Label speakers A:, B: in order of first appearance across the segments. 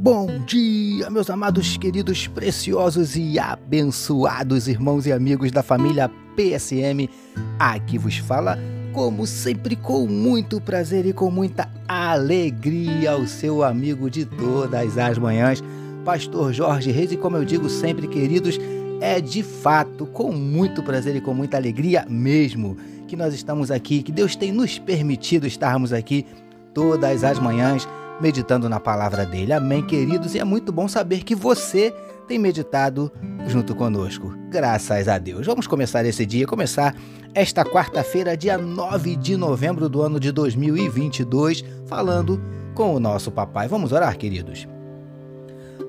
A: Bom dia, meus amados, queridos, preciosos e abençoados irmãos e amigos da família PSM. Aqui vos fala, como sempre, com muito prazer e com muita alegria, o seu amigo de todas as manhãs, Pastor Jorge Reis. E como eu digo sempre, queridos, é de fato com muito prazer e com muita alegria mesmo que nós estamos aqui, que Deus tem nos permitido estarmos aqui todas as manhãs meditando na palavra dele. Amém, queridos? E é muito bom saber que você tem meditado junto conosco. Graças a Deus. Vamos começar esse dia, começar esta quarta-feira, dia 9 de novembro do ano de 2022, falando com o nosso papai. Vamos orar, queridos?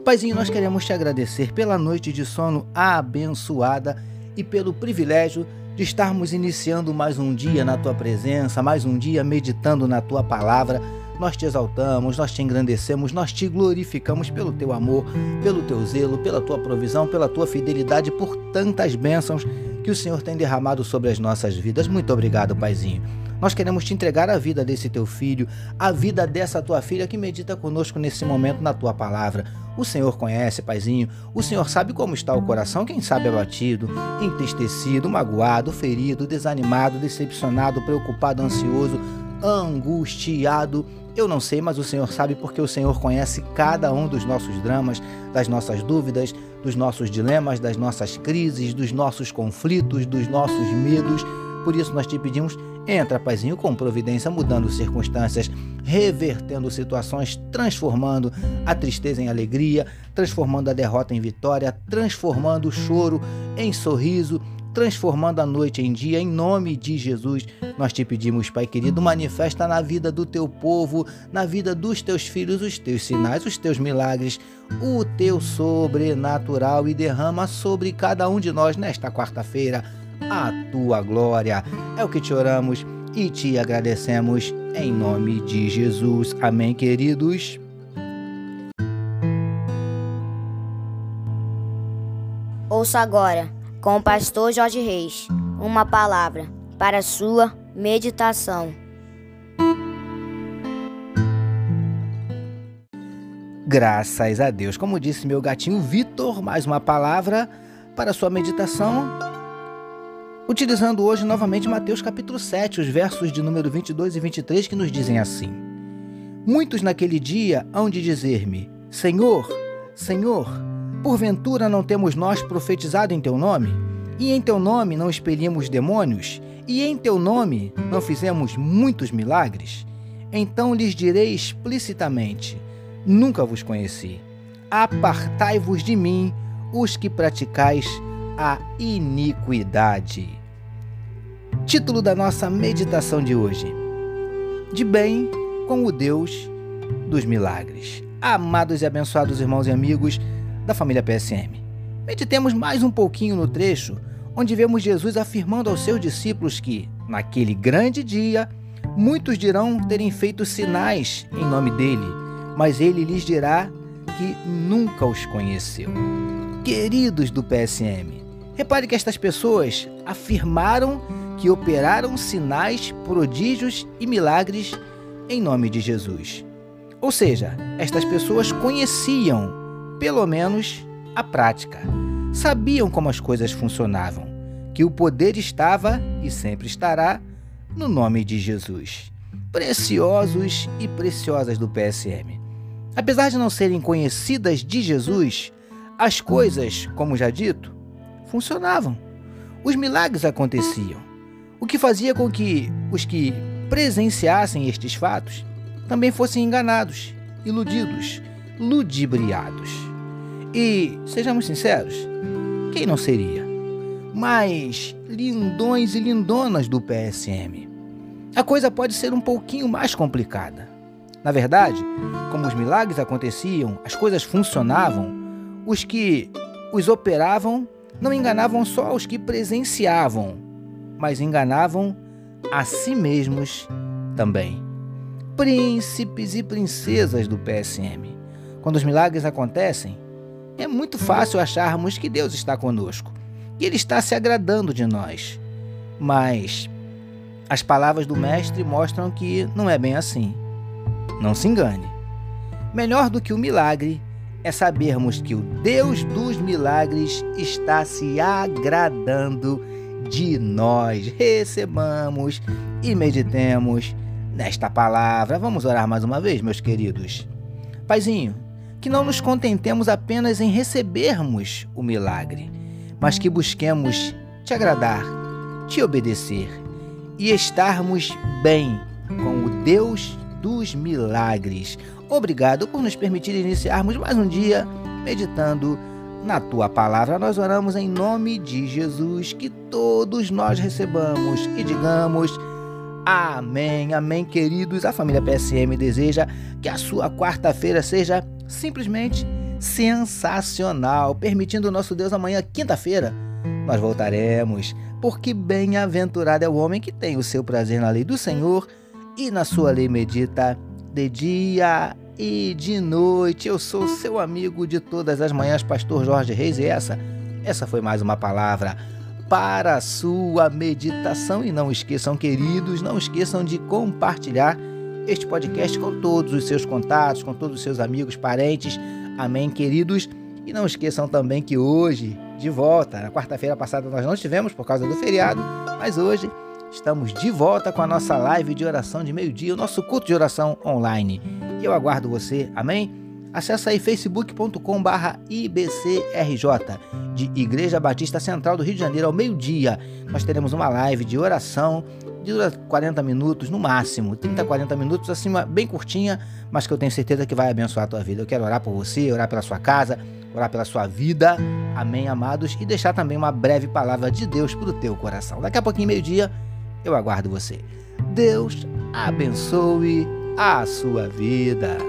A: Paizinho, nós queremos te agradecer pela noite de sono abençoada e pelo privilégio de estarmos iniciando mais um dia na tua presença, mais um dia meditando na tua palavra nós te exaltamos, nós te engrandecemos, nós te glorificamos pelo teu amor, pelo teu zelo, pela tua provisão, pela tua fidelidade, por tantas bênçãos que o Senhor tem derramado sobre as nossas vidas. Muito obrigado, Paizinho. Nós queremos te entregar a vida desse teu filho, a vida dessa tua filha que medita conosco nesse momento na tua palavra. O Senhor conhece, Paizinho. O Senhor sabe como está o coração, quem sabe abatido, entristecido, magoado, ferido, desanimado, decepcionado, preocupado, ansioso, angustiado. Eu não sei, mas o Senhor sabe porque o Senhor conhece cada um dos nossos dramas, das nossas dúvidas, dos nossos dilemas, das nossas crises, dos nossos conflitos, dos nossos medos. Por isso nós te pedimos, entra, Paizinho, com providência, mudando circunstâncias, revertendo situações, transformando a tristeza em alegria, transformando a derrota em vitória, transformando o choro em sorriso, transformando a noite em dia, em nome de Jesus. Nós te pedimos, Pai querido, manifesta na vida do teu povo, na vida dos teus filhos, os teus sinais, os teus milagres, o teu sobrenatural e derrama sobre cada um de nós nesta quarta-feira a tua glória. É o que te oramos e te agradecemos em nome de Jesus. Amém, queridos.
B: Ouça agora com o pastor Jorge Reis, uma palavra para sua meditação.
A: Graças a Deus. Como disse meu gatinho Vitor, mais uma palavra para sua meditação. Utilizando hoje novamente Mateus capítulo 7, os versos de número 22 e 23 que nos dizem assim: Muitos naquele dia hão de dizer-me: Senhor, Senhor, Porventura não temos nós profetizado em teu nome? E em teu nome não expelimos demônios? E em teu nome não fizemos muitos milagres? Então lhes direi explicitamente: Nunca vos conheci. Apartai-vos de mim, os que praticais a iniquidade. Título da nossa meditação de hoje: De bem com o Deus dos milagres. Amados e abençoados irmãos e amigos, da família PSM. Meditemos mais um pouquinho no trecho onde vemos Jesus afirmando aos seus discípulos que, naquele grande dia, muitos dirão terem feito sinais em nome dele, mas ele lhes dirá que nunca os conheceu. Queridos do PSM, repare que estas pessoas afirmaram que operaram sinais, prodígios e milagres em nome de Jesus. Ou seja, estas pessoas conheciam pelo menos a prática. Sabiam como as coisas funcionavam, que o poder estava e sempre estará no nome de Jesus. Preciosos e preciosas do PSM. Apesar de não serem conhecidas de Jesus, as coisas, como já dito, funcionavam. Os milagres aconteciam, o que fazia com que os que presenciassem estes fatos também fossem enganados, iludidos, ludibriados. E, sejamos sinceros, quem não seria? Mas, lindões e lindonas do PSM. A coisa pode ser um pouquinho mais complicada. Na verdade, como os milagres aconteciam, as coisas funcionavam, os que os operavam não enganavam só os que presenciavam, mas enganavam a si mesmos também. Príncipes e princesas do PSM. Quando os milagres acontecem, é muito fácil acharmos que Deus está conosco e Ele está se agradando de nós. Mas as palavras do Mestre mostram que não é bem assim. Não se engane. Melhor do que o milagre é sabermos que o Deus dos milagres está se agradando de nós. Recebamos e meditemos nesta palavra. Vamos orar mais uma vez, meus queridos. Paizinho, que não nos contentemos apenas em recebermos o milagre, mas que busquemos te agradar, te obedecer e estarmos bem com o Deus dos milagres. Obrigado por nos permitir iniciarmos mais um dia meditando na tua palavra. Nós oramos em nome de Jesus, que todos nós recebamos e digamos. Amém, amém, queridos. A família PSM deseja que a sua quarta-feira seja simplesmente sensacional, permitindo nosso Deus amanhã, quinta-feira, nós voltaremos, porque bem-aventurado é o homem que tem o seu prazer na lei do Senhor e na sua lei medita de dia e de noite. Eu sou seu amigo de todas as manhãs, pastor Jorge Reis, e essa, essa foi mais uma palavra para a sua meditação. E não esqueçam, queridos, não esqueçam de compartilhar este podcast com todos os seus contatos, com todos os seus amigos, parentes. Amém, queridos. E não esqueçam também que hoje, de volta, na quarta-feira passada nós não estivemos por causa do feriado, mas hoje estamos de volta com a nossa live de oração de meio-dia, o nosso culto de oração online. E eu aguardo você, amém? Acesse aí facebook.com/barra IBCRJ de Igreja Batista Central do Rio de Janeiro ao meio-dia. Nós teremos uma live de oração dura 40 minutos no máximo, 30, 40 minutos, acima, bem curtinha, mas que eu tenho certeza que vai abençoar a tua vida. Eu quero orar por você, orar pela sua casa, orar pela sua vida, amém, amados, e deixar também uma breve palavra de Deus para o teu coração. Daqui a pouquinho, meio-dia, eu aguardo você. Deus abençoe a sua vida.